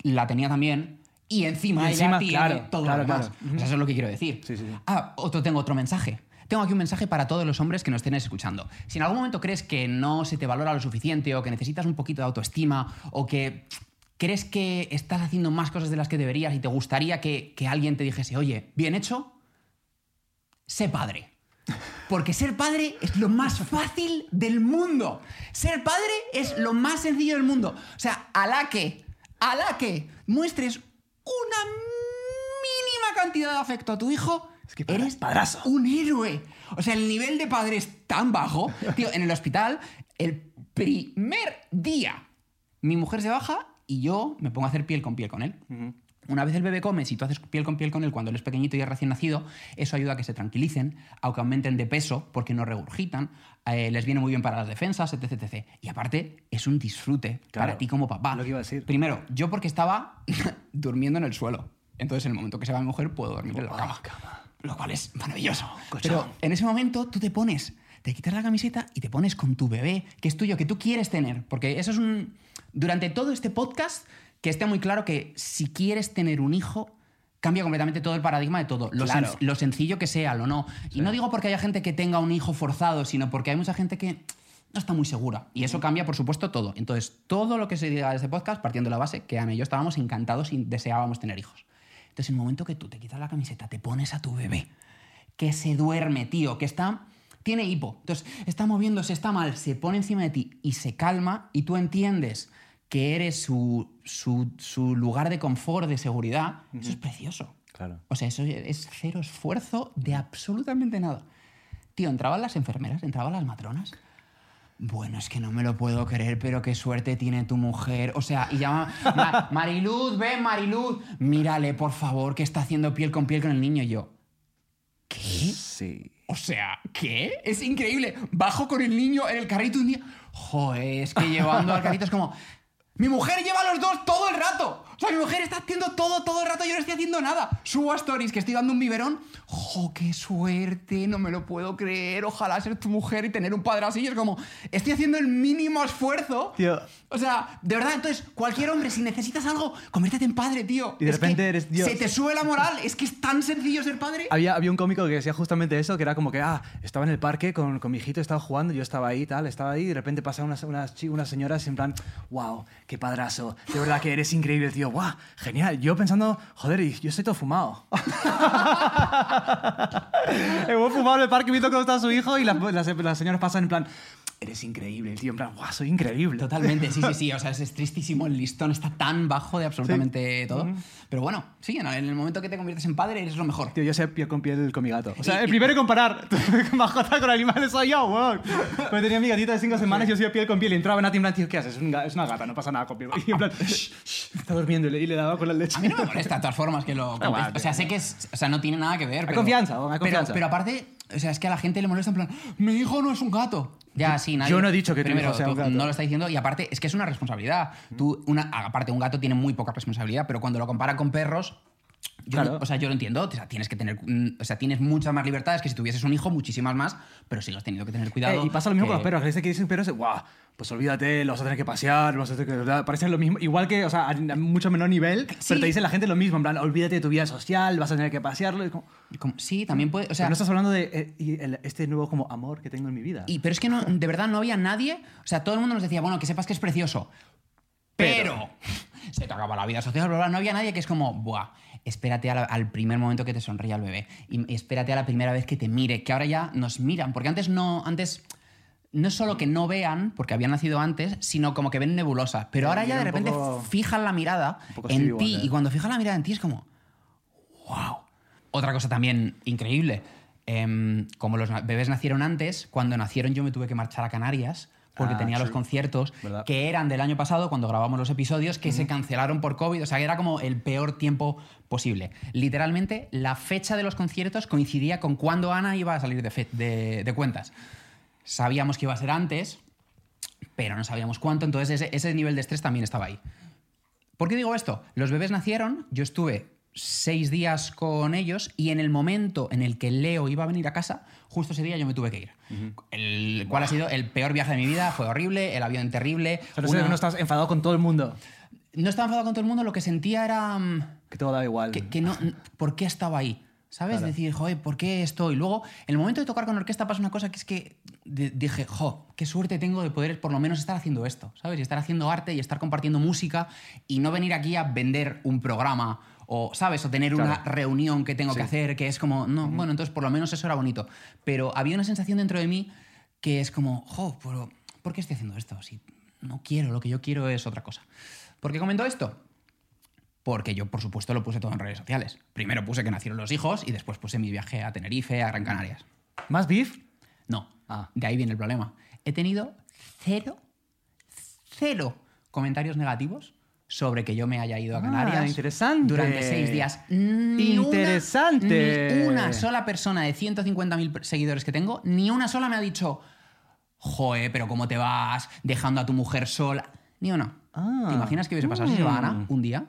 Speaker 2: la tenía también y encima,
Speaker 3: Y encima,
Speaker 2: ella tiene
Speaker 3: claro,
Speaker 2: todo
Speaker 3: claro,
Speaker 2: lo demás.
Speaker 3: claro.
Speaker 2: O sea, eso es lo que quiero decir.
Speaker 3: Sí, sí, sí.
Speaker 2: Ah, otro, tengo otro mensaje. tengo aquí un mensaje para todos los hombres que nos estén escuchando. Si en algún momento crees que no se te valora lo suficiente o que necesitas un poquito de autoestima o que crees que estás haciendo más cosas de las que deberías y te gustaría que, que alguien te dijese, oye, bien hecho, sé padre. Porque ser padre es lo más fácil del mundo. Ser padre es lo más sencillo del mundo. O sea, a la que, a la que muestres una mínima cantidad de afecto a tu hijo,
Speaker 3: Es que padra-
Speaker 2: eres
Speaker 3: padrazo.
Speaker 2: un héroe. O sea, el nivel de padre es tan bajo. Tío, en el hospital, el primer día, mi mujer se baja y yo me pongo a hacer piel con piel con él. Una vez el bebé come, si tú haces piel con piel con él cuando él es pequeñito y es recién nacido, eso ayuda a que se tranquilicen, a que aumenten de peso porque no regurgitan, eh, les viene muy bien para las defensas, etc, etc. Y aparte, es un disfrute
Speaker 3: Claro,
Speaker 2: para ti como papá.
Speaker 3: lo que iba a decir.
Speaker 2: Primero, yo porque estaba durmiendo en el suelo. Entonces, en el momento que se va mi mujer, puedo dormir en la
Speaker 3: Oh,
Speaker 2: cama.
Speaker 3: cama.
Speaker 2: Lo cual es maravilloso. Pero en ese momento tú te pones, te quitas la camiseta y te pones con tu bebé, que es tuyo, que tú quieres tener. Porque eso es un. Durante todo este podcast, que esté muy claro que si quieres tener un hijo, cambia completamente todo el paradigma de todo. Lo,
Speaker 3: Claro.
Speaker 2: sen- lo sencillo que sea, lo no. Y no digo porque haya gente que tenga un hijo forzado, sino porque hay mucha gente que no está muy segura. Y eso cambia, por supuesto, todo. Entonces, todo lo que se diga de este podcast, partiendo de la base, que Ana y yo estábamos encantados y deseábamos tener hijos. Entonces, en el momento que tú te quitas la camiseta, te pones a tu bebé, que se duerme, tío, que está. Tiene hipo. Entonces, está moviéndose, está mal, se pone encima de ti y se calma, y tú entiendes que eres su, su, su lugar de confort, de seguridad. Eso es precioso.
Speaker 3: Claro.
Speaker 2: O sea, eso es cero esfuerzo de absolutamente nada. Tío, entraban las enfermeras, entraban las matronas. Bueno, es que no me lo puedo creer, pero qué suerte tiene tu mujer. O sea, y llama. "Ma- Mariluz, ven, Mariluz. Mírale, por favor, que está haciendo piel con piel con el niño. Y yo. ¿Qué?
Speaker 3: Sí.
Speaker 2: O sea, ¿qué? Es increíble. Bajo con el niño en el carrito un día. Joder, es que llevando al carrito es como. Mi mujer lleva los dos todo el rato. O sea, mi mujer está haciendo todo, todo el rato. Yo no estoy haciendo nada. Subo a stories que estoy dando un biberón. ¡Jo, qué suerte! No me lo puedo creer. Ojalá ser tu mujer y tener un padre así. Y es como, estoy haciendo el mínimo esfuerzo.
Speaker 3: Tío.
Speaker 2: O sea, de verdad, entonces, cualquier hombre, si necesitas algo, conviértete en padre, tío.
Speaker 3: Y de
Speaker 2: Es
Speaker 3: repente eres Dios.
Speaker 2: Se te sube la moral. Es que es tan sencillo ser padre.
Speaker 3: Había, había un cómico que decía justamente eso, que era como que, ah, estaba en el parque con, con mi hijito, estaba jugando, yo estaba ahí, tal, estaba ahí, y de repente pasaban unas, unas, unas señoras en plan, wow, qué padrazo, de verdad que eres increíble, tío, wow, genial. Yo pensando, joder, yo estoy todo fumado. Hemos fumado en el parque viendo cómo está su hijo y las, las, las señoras pasan en plan, eres increíble, el tío, en plan, wow, soy increíble.
Speaker 2: Totalmente, sí, sí, sí. O sea, es, tristísimo. El listón está tan bajo de absolutamente todo. Pero bueno, sí, en el momento que te conviertes en padre eres lo mejor.
Speaker 3: Tío, yo sé piel con piel con mi gato. O sea,
Speaker 2: Y-
Speaker 3: el primero en comparar mascota con animales soy yo, weón. Cuando tenía mi gatita de cinco semanas, yo soy piel con piel y entraba Nati en plan, tío, ¿qué haces? Es, un es una gata, no pasa nada con piel. Y en plan, shh, shh, está durmiendo y le, y le daba con la leche.
Speaker 2: A mí no me molesta de todas formas que lo...
Speaker 3: Igual,
Speaker 2: o sea, sé que es, o sea, no tiene nada que ver. Hay
Speaker 3: confianza, hay
Speaker 2: pero,
Speaker 3: confianza.
Speaker 2: pero aparte, o sea, es que a la gente le molesta en plan, mi hijo no es un gato. Ya, sí, nadie.
Speaker 3: yo no he dicho que tu
Speaker 2: Primero,
Speaker 3: hijo sea un gato.
Speaker 2: No lo está diciendo y aparte es que es una responsabilidad. Tú, una, aparte, un gato tiene muy poca responsabilidad, pero cuando lo compara con perros, yo,
Speaker 3: Claro.
Speaker 2: o sea, yo lo entiendo. O sea, tienes que tener, mm, o sea, tienes muchas más libertades que si tuvieses un hijo, muchísimas más, pero has tenido que tener cuidado.
Speaker 3: Eh, y pasa lo mismo
Speaker 2: que-
Speaker 3: con los perros, que dice que dicen perros, guau, pues olvídate, los vas a tener que pasear, los vas a tener que... Parecen lo mismo, igual que, o sea, a mucho menor nivel,
Speaker 2: Sí.
Speaker 3: pero te dice la gente lo mismo, en plan, olvídate de tu vida social, vas a tener que pasearlo. y como-
Speaker 2: como- sí, también puede. O sea,
Speaker 3: pero no estás hablando de eh, este nuevo como amor que tengo en mi vida.
Speaker 2: Y, pero es que no, de verdad no había nadie. O sea, todo el mundo nos decía, bueno, que sepas que es precioso. Pero, se te acaba la vida social, bla, bla. No había nadie que es como, buah, espérate la- al primer momento que te sonríe el bebé. Y espérate a la primera vez que te mire. Que ahora ya nos miran. Porque antes no. Antes. No es solo que no vean, porque habían nacido antes, sino como que ven nebulosas. Pero ahora ya de repente
Speaker 3: poco-
Speaker 2: fijan la mirada en ti.
Speaker 3: Wonder.
Speaker 2: Y cuando fijan la mirada en ti es como, wow. Otra cosa también increíble. em, como los bebés nacieron antes, cuando nacieron yo me tuve que marchar a Canarias porque
Speaker 3: Ah,
Speaker 2: tenía los conciertos
Speaker 3: ¿Verdad?
Speaker 2: que eran del año pasado cuando grabamos los episodios que se cancelaron por COVID. O sea, que era como el peor tiempo posible. Literalmente, la fecha de los conciertos coincidía con cuando Ana iba a salir de, fe- de- de cuentas. Sabíamos que iba a ser antes, pero no sabíamos cuánto, entonces ese, ese nivel de estrés también estaba ahí. ¿Por qué digo esto? Los bebés nacieron, yo estuve seis días con ellos y en el momento en el que Leo iba a venir a casa, justo ese día yo me tuve que ir. El cual ha sido el peor viaje de mi vida, fue horrible, el avión terrible.
Speaker 3: Pero no,
Speaker 2: una-
Speaker 3: no estás enfadado con todo el mundo,
Speaker 2: no estaba enfadado con todo el mundo, lo que sentía era mm,
Speaker 3: que todo da igual.
Speaker 2: que, que no, ¿por qué estaba ahí? ¿Sabes? Decir, joder, ¿por qué esto? Y luego, en el momento de tocar con orquesta pasa una cosa que es que dije, jo, qué suerte tengo de poder por lo menos estar haciendo esto, ¿sabes? Y estar haciendo arte y estar compartiendo música y no venir aquí a vender un programa o, ¿sabes? O tener una reunión que tengo que hacer, que es como, no, bueno, entonces por lo menos eso era bonito. Pero había una sensación dentro de mí que es como, jo, pero ¿por qué estoy haciendo esto? Si no quiero, lo que yo quiero es otra cosa. ¿Por qué comento esto? Porque yo, por supuesto, lo puse todo en redes sociales. Primero puse que nacieron los hijos y después puse mi viaje a Tenerife, a Gran Canarias.
Speaker 3: ¿Más beef?
Speaker 2: No,
Speaker 3: Ah.
Speaker 2: de ahí viene el problema. He tenido cero, cero comentarios negativos sobre que yo me haya ido a
Speaker 3: Ah,
Speaker 2: Canarias
Speaker 3: interesante.
Speaker 2: durante seis días. Ni
Speaker 3: Interesante.
Speaker 2: Una, ni una sola persona de 150.000 seguidores que tengo, ni una sola me ha dicho, joe, pero ¿cómo te vas dejando a tu mujer sola? Ni una.
Speaker 3: Ah.
Speaker 2: ¿Te imaginas qué hubiese pasado si se van a
Speaker 3: Mm.
Speaker 2: un día?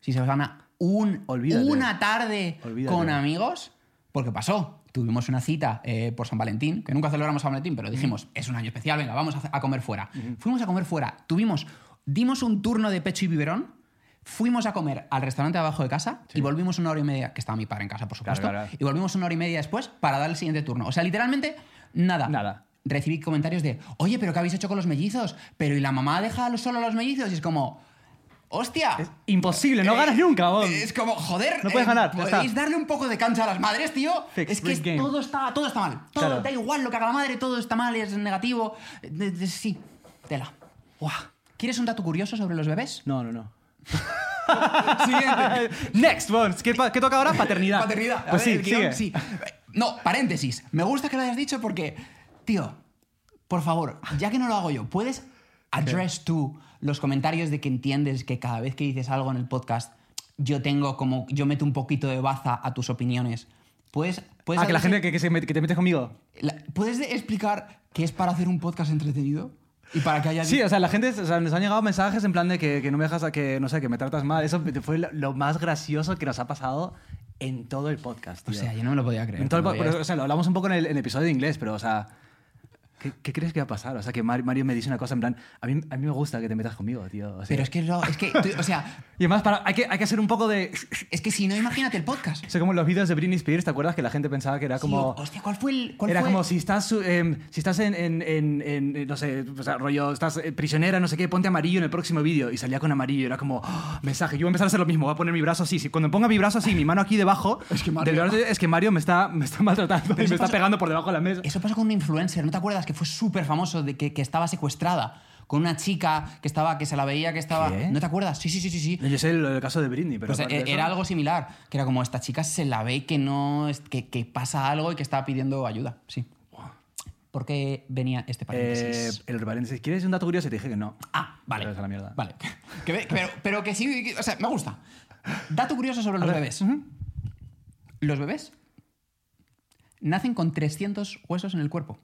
Speaker 2: Si se van a un,
Speaker 3: Olvídate.
Speaker 2: una tarde
Speaker 3: Olvídate.
Speaker 2: con amigos, porque pasó. Tuvimos una cita eh, por San Valentín, que nunca celebramos San Valentín, pero dijimos, es un año especial, venga, vamos a, a comer fuera. Fuimos a comer fuera, tuvimos, dimos un turno de pecho y biberón, fuimos a comer al restaurante de abajo de casa y volvimos una hora y media, que estaba mi padre en casa, por supuesto,
Speaker 3: Claro, claro.
Speaker 2: y volvimos una hora y media después para dar el siguiente turno. O sea, literalmente, nada.
Speaker 3: Nada.
Speaker 2: Recibí comentarios de, oye, pero ¿qué habéis hecho con los mellizos? Pero ¿y la mamá deja solo a los mellizos? Y es como, hostia.
Speaker 3: Es imposible, no
Speaker 2: Eh,
Speaker 3: ganas nunca, vos.
Speaker 2: Es como, joder,
Speaker 3: No puedes ganar, ya
Speaker 2: Podéis
Speaker 3: está.
Speaker 2: darle un poco de cancha a las madres, tío.
Speaker 3: Fix,
Speaker 2: es que
Speaker 3: game.
Speaker 2: todo está, todo está mal. Todo,
Speaker 3: Claro.
Speaker 2: da igual lo que haga la madre, todo está mal, es negativo. De- de- sí, tela.
Speaker 3: Buah.
Speaker 2: ¿Quieres un dato curioso sobre los bebés?
Speaker 3: No, no, no.
Speaker 2: Siguiente.
Speaker 3: Next, Bones. ¿Qué, pa- qué toca ahora? Paternidad.
Speaker 2: Paternidad. A
Speaker 3: Pues
Speaker 2: ver,
Speaker 3: sí,
Speaker 2: el guion,
Speaker 3: sigue.
Speaker 2: sí. No, paréntesis. Me gusta que lo hayas dicho porque, tío, por favor, ya que no lo hago yo, ¿puedes address tú los comentarios de que entiendes que cada vez que dices algo en el podcast, yo tengo como, yo meto un poquito de baza a tus opiniones? ¿Puedes, puedes
Speaker 3: Ah, que la gente que, que se met- que te metes conmigo.
Speaker 2: la- ¿Puedes de- explicar qué es para hacer un podcast entretenido? Y para que haya...
Speaker 3: Sí, o sea, la gente, o sea, nos han llegado mensajes en plan de que, que no me dejas, a que no sé, que me tratas mal. Eso fue lo, más gracioso que nos ha pasado en todo el podcast.
Speaker 2: o
Speaker 3: tío.
Speaker 2: sea, yo no me lo podía creer.
Speaker 3: En todo el po- pero, o sea, lo hablamos un poco en el, en el episodio de inglés, pero, o sea, ¿qué, qué crees que va a pasar? O sea, que Mar- Mario me dice una cosa en plan, a mí, a mí me gusta que te metas conmigo, tío. o sea,
Speaker 2: Pero es que, lo- es que tú- o sea,
Speaker 3: Y además, para, hay, que, hay que hacer un poco de...
Speaker 2: es que si no, imagínate el podcast.
Speaker 3: O sea, como los vídeos de Britney Spears, ¿te acuerdas que la gente pensaba que era como...
Speaker 2: Sí, hostia, ¿cuál fue el...? cuál
Speaker 3: Era
Speaker 2: fue?
Speaker 3: como si estás, em, si estás en, en- en- en, no sé, o sea, rollo, estás eh, prisionera, no sé qué, ponte amarillo en el próximo vídeo. Y salía con amarillo, era como, "Ah, mensaje. Yo voy a empezar a hacer lo mismo, voy a poner mi brazo así. Si, cuando ponga mi brazo así, mi mano aquí debajo,
Speaker 2: Es que Mario-
Speaker 3: de verdad es que Mario me está, me está maltratando y me está
Speaker 2: pasa-
Speaker 3: pegando por debajo de la mesa.
Speaker 2: Eso pasó con una influencer, ¿no te acuerdas? Que fue súper famoso, de que, que estaba secuestrada con una chica que estaba que se la veía que estaba...
Speaker 3: ¿Qué?
Speaker 2: ¿No te acuerdas? Sí, sí, sí, sí. sí.
Speaker 3: Yo sé el, el caso de Britney, pero...
Speaker 2: Pues, eh,
Speaker 3: de
Speaker 2: era
Speaker 3: eso-
Speaker 2: algo similar, que era como esta chica se la ve que no es- que, que pasa algo y que está pidiendo ayuda, sí. ¿Por qué venía este
Speaker 3: Eh,
Speaker 2: paréntesis?
Speaker 3: el paréntesis. ¿Quieres un dato curioso? Y te dije que no.
Speaker 2: ah, vale.
Speaker 3: Pero es a la mierda.
Speaker 2: Vale. Que ve- pero, pero que sí, que- o sea, me gusta. Dato curioso sobre los bebés. Los bebés nacen con 300 huesos en el cuerpo.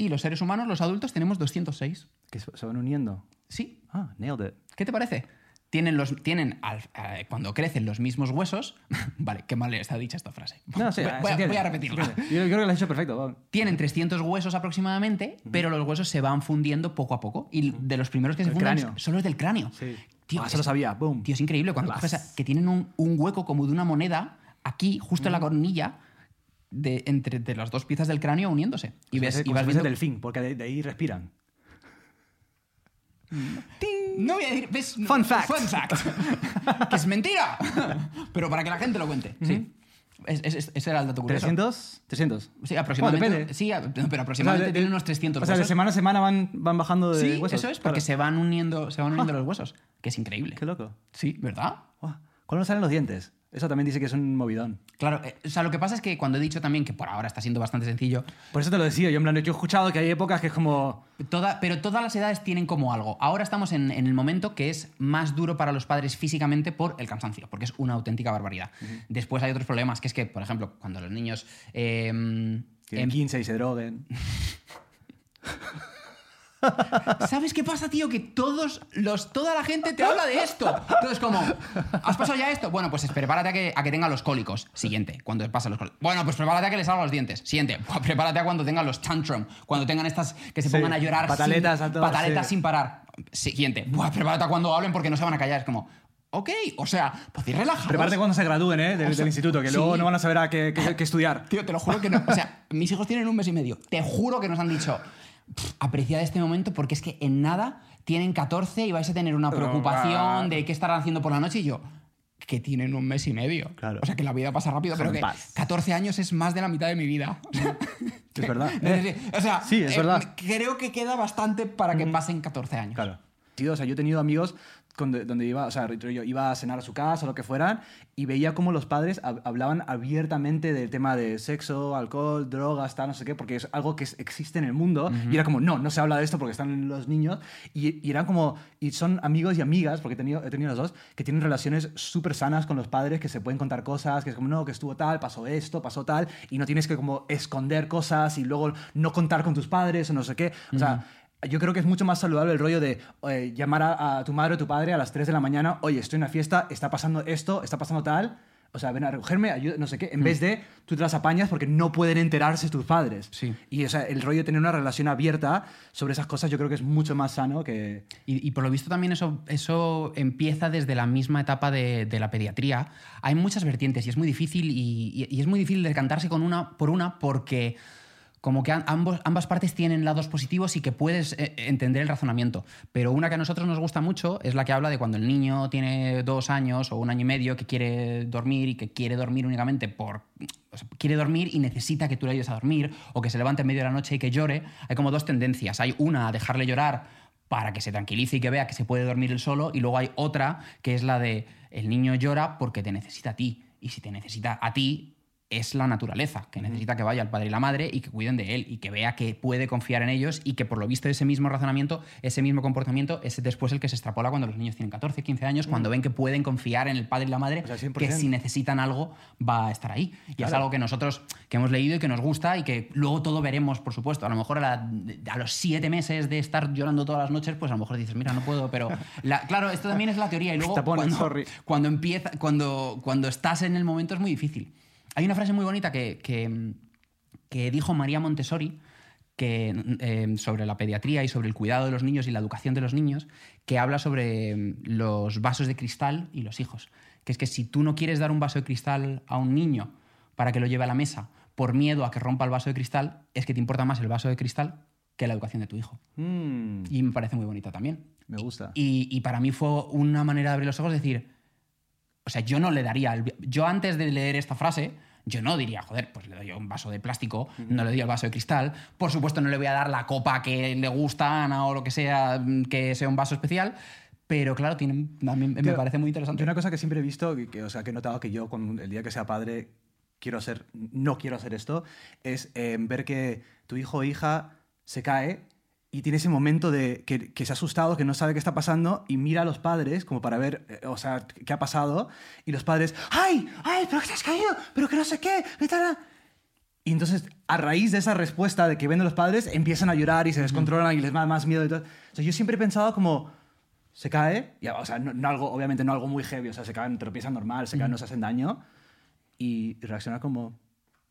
Speaker 2: Y los seres humanos, los adultos, tenemos 206.
Speaker 3: Que se van uniendo.
Speaker 2: Sí.
Speaker 3: Ah, nailed it.
Speaker 2: ¿Qué te parece? Tienen, los, tienen al- cuando crecen los mismos huesos. vale, qué mal está dicha esta frase.
Speaker 3: No, sí,
Speaker 2: voy, a-
Speaker 3: entiende,
Speaker 2: voy a repetirla.
Speaker 3: Yo, creo que lo has hecho perfecto.
Speaker 2: Tienen 300 huesos aproximadamente, pero los huesos se van fundiendo poco a poco. Y de los primeros que se funden son los del cráneo.
Speaker 3: Sí.
Speaker 2: Tío,
Speaker 3: Ah, eso lo sabía. Boom.
Speaker 2: Tío, es increíble cuando coges a- que tienen un, un hueco como de una moneda aquí, justo en la cornilla, de, entre de las dos piezas del cráneo uniéndose. Y ves, y vas viendo...
Speaker 3: delfín, porque de, de ahí respiran.
Speaker 2: No voy a decir... ¿ves?
Speaker 3: Fun fact.
Speaker 2: Fun fact. que es mentira. Pero para que la gente lo cuente. Sí. Es- es- es- ese era el dato curioso.
Speaker 3: ¿300? 300.
Speaker 2: Sí, aproximadamente.
Speaker 3: Bueno, depende.
Speaker 2: sí, pero aproximadamente
Speaker 3: O sea, de-
Speaker 2: tienen unos 300
Speaker 3: O sea, de semana a semana van, van bajando de
Speaker 2: Sí,
Speaker 3: huesos.
Speaker 2: eso es, porque
Speaker 3: Claro.
Speaker 2: se van uniendo, se van uniendo los huesos. Que es increíble.
Speaker 3: Qué loco.
Speaker 2: Sí, ¿verdad?
Speaker 3: ¿Cuándo salen los dientes? Eso también dice que es un movidón.
Speaker 2: Claro, eh, o sea, lo que pasa es que cuando he dicho también que por ahora está siendo bastante sencillo,
Speaker 3: Por eso te lo decía. Yo, en plan, yo he escuchado que hay épocas que es como...
Speaker 2: toda, pero todas las edades tienen como algo. Ahora estamos en, en el momento que es más duro para los padres físicamente por el cansancio, porque es una auténtica barbaridad. Después hay otros problemas, que es que, por ejemplo, cuando los niños... eh,
Speaker 3: Tienen
Speaker 2: em-
Speaker 3: 15 y se droguen.
Speaker 2: ¿Sabes qué pasa, tío? Que todos los, toda la gente te habla de esto. Entonces, como, ¿has pasado ya esto? Bueno, pues prepárate a que, a que tengan los cólicos. Siguiente, cuando pasan los cólicos. Bueno, pues prepárate a que les salgan los dientes. Siguiente, Buah, prepárate a cuando tengan los tantrum. Cuando tengan estas que se
Speaker 3: Sí,
Speaker 2: pongan a llorar.
Speaker 3: pataletas
Speaker 2: sin,
Speaker 3: a
Speaker 2: pataletas
Speaker 3: sí.
Speaker 2: sin parar. Siguiente, Buah, prepárate a cuando hablen porque no se van a callar. Es como, ok, o sea, podéis relajaros.
Speaker 3: Prepárate cuando se gradúen, ¿eh? Del,
Speaker 2: O sea,
Speaker 3: del instituto, que
Speaker 2: sí.
Speaker 3: luego no van a saber a qué, qué- qué estudiar.
Speaker 2: Tío, te lo juro que no. O sea, mis hijos tienen un mes y medio. Te juro que nos han dicho, "Pff, apreciad este momento porque es que en nada tienen 14 y vais a tener una preocupación de qué estarán haciendo por la noche y yo que tienen un mes y medio.
Speaker 3: Claro.
Speaker 2: O sea, que la vida pasa rápido, pero que
Speaker 3: paz.
Speaker 2: 14 años es más de la mitad de mi vida.
Speaker 3: Es verdad.
Speaker 2: o sea,
Speaker 3: Sí, es
Speaker 2: eh,
Speaker 3: verdad.
Speaker 2: creo que queda bastante para que pasen 14 años.
Speaker 3: Claro. Tío, o sea, yo he tenido amigos donde, donde iba, o sea, yo iba a cenar a su casa o lo que fueran y veía cómo los padres hab- hablaban abiertamente del tema de sexo, alcohol, drogas, tal, no sé qué, porque es algo que existe en el mundo y era como, no, no se habla de esto porque están los niños y, y eran como, y son amigos y amigas, porque he tenido, he tenido los dos, que tienen relaciones súper sanas con los padres, que se pueden contar cosas, que es como, no, que estuvo tal, pasó esto, pasó tal, y no tienes que como esconder cosas y luego no contar con tus padres o no sé qué. O sea, yo creo que es mucho más saludable el rollo de eh, llamar a, a tu madre o tu padre a las 3 de la mañana, oye, estoy en una fiesta, está pasando esto, está pasando tal, o sea, ven a recogerme, ayuda, no sé qué, en vez de tú te las apañas porque no pueden enterarse tus padres.
Speaker 2: Sí.
Speaker 3: Y o sea, el rollo de tener una relación abierta sobre esas cosas yo creo que es mucho más sano que...
Speaker 2: Y, y por lo visto también eso, eso empieza desde la misma etapa de, de la pediatría. Hay muchas vertientes y es muy difícil y, y- y es muy difícil decantarse con una por una porque como que ambas partes tienen lados positivos y que puedes eh, entender el razonamiento. Pero una que a nosotros nos gusta mucho es la que habla de cuando el niño tiene dos años o un año y medio que quiere dormir y que quiere dormir únicamente por... quiere dormir y necesita que tú le ayudes a dormir o que se levante en medio de la noche y que llore. Hay como dos tendencias. Hay una a dejarle llorar para que se tranquilice y que vea que se puede dormir él solo. Y luego hay otra que es la de el niño llora porque te necesita a ti. Y si te necesita a ti, es la naturaleza, que necesita que vaya el padre y la madre y que cuiden de él y que vea que puede confiar en ellos y que por lo visto ese mismo razonamiento, ese mismo comportamiento es después el que se extrapola cuando los niños tienen 14, 15 años, cuando ven que pueden confiar en el padre y la madre,
Speaker 3: O sea, 100%.
Speaker 2: que si necesitan algo va a estar ahí. Y es algo que nosotros que hemos leído y que nos gusta y que luego todo veremos, por supuesto. A lo mejor a, la- a los siete meses de estar llorando todas las noches, pues a lo mejor dices, mira, no puedo, pero... la- claro, esto también es la teoría y luego cuando, cuando empieza, cuando, cuando estás en el momento es muy difícil. Hay una frase muy bonita que, que, que dijo María Montessori que, eh, sobre la pediatría y sobre el cuidado de los niños y la educación de los niños, que habla sobre mm, los vasos de cristal y los hijos. Que es que si tú no quieres dar un vaso de cristal a un niño para que lo lleve a la mesa por miedo a que rompa el vaso de cristal, es que te importa más el vaso de cristal que la educación de tu hijo.
Speaker 3: Mm,
Speaker 2: Y me parece muy bonita también.
Speaker 3: me gusta.
Speaker 2: Y, y para mí fue una manera de abrir los ojos, decir, o sea, yo no le daría, el- yo antes de leer esta frase, yo no diría, joder, pues le doy un vaso de plástico, no le doy el vaso de cristal, por supuesto no le voy a dar la copa que le gusta a Ana o lo que sea, mm, que sea un vaso especial, pero claro, tiene, a mí me parece muy
Speaker 3: Yo
Speaker 2: interesante.
Speaker 3: una cosa que siempre he visto, que, que, o sea, que he notado que yo cuando el día que sea padre quiero hacer, no quiero hacer esto, es eh, ver que tu hijo o hija se cae y tiene ese momento de que, que se ha asustado, que no sabe qué está pasando y mira a los padres como para ver, eh, o sea, qué ha pasado y los padres, ¡ay! ¡ay! ¿Pero que te has caído? ¿Pero que no sé qué? ¿Qué tal?". Y entonces, a raíz de esa respuesta de que ven a los padres, empiezan a llorar y se descontrolan y les da más miedo y todo. O sea, yo siempre he pensado como, se cae, y, o sea, no, no algo, obviamente no algo muy heavy, o sea, se caen, tropiezan normal, se caen, no se hacen daño, y reaccionar como,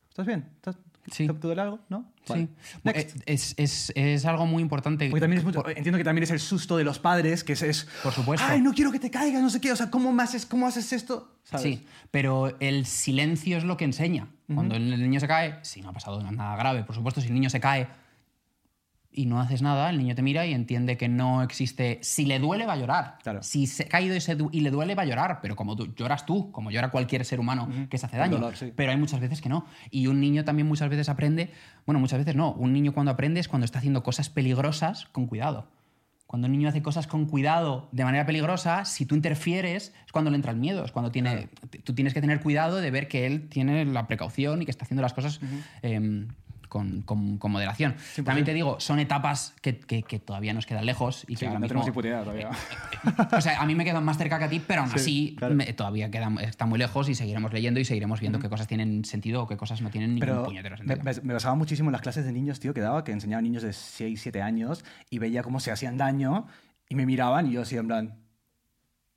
Speaker 3: ¿estás bien? ¿Estás,
Speaker 2: Sí.
Speaker 3: ¿Te duele algo? ¿No? Vale.
Speaker 2: Sí, es, es- es algo muy importante.
Speaker 3: Porque también es mucho- entiendo que también es el susto de los padres, que es, es,
Speaker 2: Por supuesto.
Speaker 3: ay, no quiero que te caigas, no sé qué, o sea, ¿cómo, haces, cómo haces esto? ¿Sabes?
Speaker 2: Sí, pero el silencio es lo que enseña. Cuando el niño se cae, si no ha pasado nada grave, por supuesto, si el niño se cae y no haces nada, el niño te mira y entiende que no existe. Si le duele, va a llorar.
Speaker 3: Claro.
Speaker 2: Si se ha caído y, se du- y le duele, va a llorar. Pero como tú, lloras tú, como llora cualquier ser humano que se hace daño.
Speaker 3: dolor, sí.
Speaker 2: Pero hay muchas veces que no. Y un niño también muchas veces aprende. Bueno, muchas veces no. Un niño cuando aprende es cuando está haciendo cosas peligrosas con cuidado. Cuando un niño hace cosas con cuidado de manera peligrosa, si tú interfieres, es cuando le entra el miedo. Es cuando tiene, tú tienes que tener cuidado de ver que él tiene la precaución y que está haciendo las cosas em, con, con- con moderación. También te digo, son etapas que, que- que todavía nos quedan lejos y que
Speaker 3: Sí,
Speaker 2: ahora
Speaker 3: no
Speaker 2: mismo...
Speaker 3: tenemos idea todavía.
Speaker 2: O sea, a mí me quedan más cerca que a ti, pero aún
Speaker 3: Sí,
Speaker 2: así
Speaker 3: claro.
Speaker 2: me- todavía queda, está muy lejos y seguiremos leyendo y seguiremos viendo qué cosas tienen sentido o qué cosas no tienen ningún
Speaker 3: Pero
Speaker 2: puñetero
Speaker 3: me,
Speaker 2: sentido.
Speaker 3: me- me basaba muchísimo en las clases de niños, tío, que daba, que enseñaba a niños de 6, 7 años y veía cómo se hacían daño y me miraban y yo así en plan,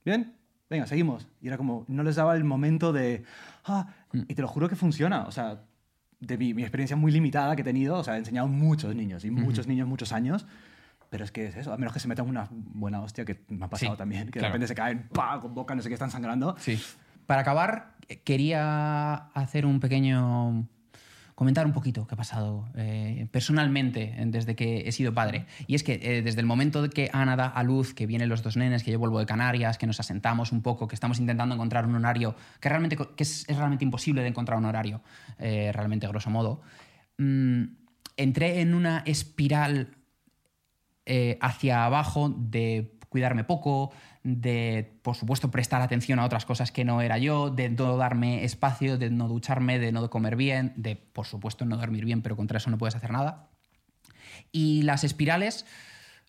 Speaker 3: ¿bien? Venga, seguimos. Y era como, no les daba el momento de, ah, y te lo juro que funciona. O sea, de mi, mi experiencia muy limitada que he tenido, o sea, he enseñado a muchos niños y muchos niños muchos años Pero es que es eso, a menos que se metan una buena hostia, que me ha pasado
Speaker 2: Sí,
Speaker 3: también, que de
Speaker 2: claro.
Speaker 3: repente se caen, pa, con boca, no sé qué, están sangrando.
Speaker 2: Sí. Para acabar, quería hacer un pequeño. Comentar un poquito qué ha pasado eh, personalmente desde que he sido padre. Y es que eh, desde el momento de que Ana da a luz, que vienen los dos nenes, que yo vuelvo de Canarias, que nos asentamos un poco, que estamos intentando encontrar un horario, que, realmente, que es, realmente imposible de encontrar un horario, eh, realmente grosso modo, mm, entré en una espiral hacia abajo de cuidarme poco, de, por supuesto, prestar atención a otras cosas que no era yo, de no darme espacio, de no ducharme, de no comer bien, de, por supuesto, no dormir bien, pero contra eso no puedes hacer nada. Y las espirales,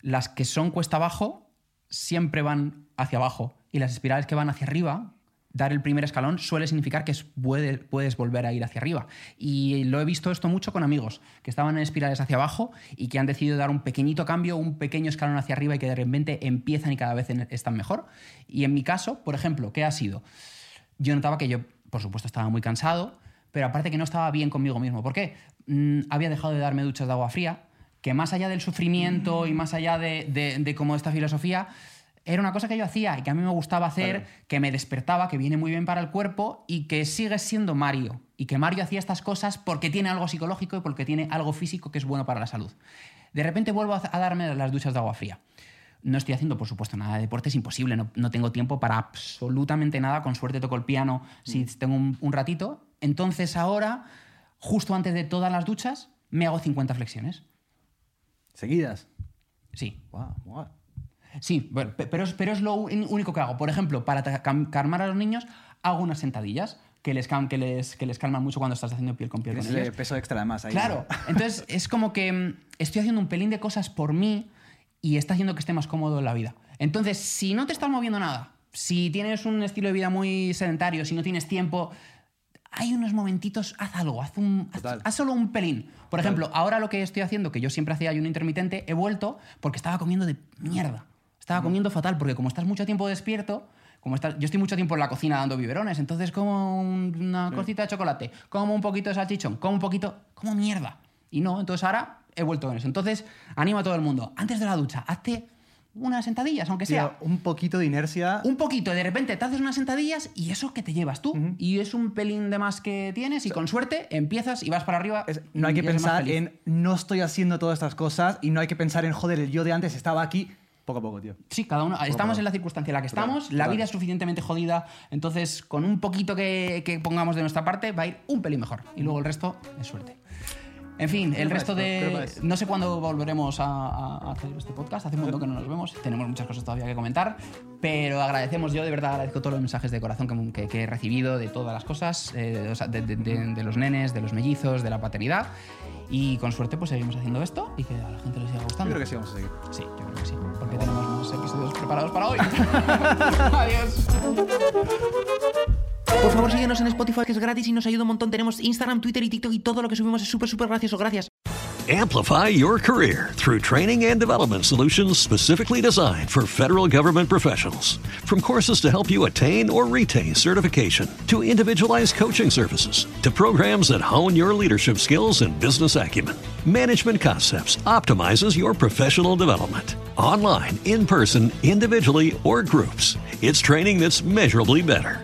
Speaker 2: las que son cuesta abajo, siempre van hacia abajo. Y las espirales que van hacia arriba, dar el primer escalón suele significar que puede- puedes volver a ir hacia arriba. Y lo he visto esto mucho con amigos que estaban en espirales hacia abajo y que han decidido dar un pequeñito cambio, un pequeño escalón hacia arriba y que de repente empiezan y cada vez están mejor. Y en mi caso, por ejemplo, ¿qué ha sido? Yo notaba que yo, por supuesto, estaba muy cansado, pero aparte que no estaba bien conmigo mismo. ¿Por qué? Mm, había dejado de darme duchas de agua fría, que más allá del sufrimiento y más allá de, de, de esta filosofía, era una cosa que yo hacía y que a mí me gustaba hacer, que me despertaba, que viene muy bien para el cuerpo y que sigue siendo Mario. Y que Mario hacía estas cosas porque tiene algo psicológico y porque tiene algo físico que es bueno para la salud. De repente vuelvo a darme las duchas de agua fría. No estoy haciendo, por supuesto, nada de deporte, es imposible. No, no tengo tiempo para absolutamente nada. Con suerte toco el piano si tengo un, un ratito. Entonces ahora, justo antes de todas las duchas, me hago 50 flexiones.
Speaker 3: Seguidas.
Speaker 2: Sí,
Speaker 3: Guau, guau.
Speaker 2: Sí, bueno, pero es, pero es lo único que hago. Por ejemplo, para calmar a los niños, hago unas sentadillas que les, cam- que les, que les calman mucho cuando estás haciendo piel con piel con ellos.
Speaker 3: peso extra además ahí.
Speaker 2: Claro, entonces es como que mm, estoy haciendo un pelín de cosas por mí y está haciendo que esté más cómodo en la vida. Entonces, si no te estás moviendo nada, si tienes un estilo de vida muy sedentario, si no tienes tiempo, hay unos momentitos, haz algo, haz, un, haz solo un pelín. Por ejemplo, ahora lo que estoy haciendo, que yo siempre hacía ayuno intermitente, he vuelto porque estaba comiendo de mierda. Estaba comiendo fatal, porque como estás mucho tiempo despierto, como estás, yo estoy mucho tiempo en la cocina dando biberones, entonces como un- una cosita de chocolate, como un poquito de salchichón, como un poquito, como mierda. Y no, entonces ahora he vuelto en eso. Entonces, animo a todo el mundo, antes de la ducha, hazte unas sentadillas, aunque sea.
Speaker 3: Tío, un poquito de inercia.
Speaker 2: Un poquito, de repente te haces unas sentadillas y eso que te llevas tú. Y es un pelín de más que tienes y con suerte empiezas y vas para arriba.
Speaker 3: Es- no hay que pensar en no estoy haciendo todas estas cosas y no hay que pensar en joder, el yo de antes estaba aquí poco a poco, tío.
Speaker 2: Sí, cada uno. Estamos en la circunstancia en la que estamos, la vida es suficientemente jodida, entonces con un poquito que, que pongamos de nuestra parte va a ir un pelín mejor. Y luego el resto es suerte. En fin, el resto de. No sé cuándo volveremos a, a- a hacer este podcast. Hace un montón que no nos vemos. Tenemos muchas cosas todavía que comentar. Pero agradecemos, yo de verdad agradezco todos los mensajes de corazón que, que- que he recibido de todas las cosas, eh, o sea, de, de- de- de los nenes, de los mellizos, de la paternidad. Y con suerte, pues seguimos haciendo esto y que a la gente les siga
Speaker 3: Yo
Speaker 2: gustando.
Speaker 3: creo que sí vamos a seguir.
Speaker 2: Sí, yo creo que sí. Porque tenemos más episodios preparados para hoy. Adiós.
Speaker 1: Por favor, síguenos en Spotify, que es gratis y nos ayuda un montón. Tenemos Instagram, Twitter y TikTok y todo lo que subimos es súper, súper gracioso. Gracias.
Speaker 4: Amplify your career through training and development solutions specifically designed for federal government professionals. From courses to help you attain or retain certification, to individualized coaching services, to programs that hone your leadership skills and business acumen, Management Concepts optimizes your professional development. Online, in person, individually, or groups, it's training that's measurably better.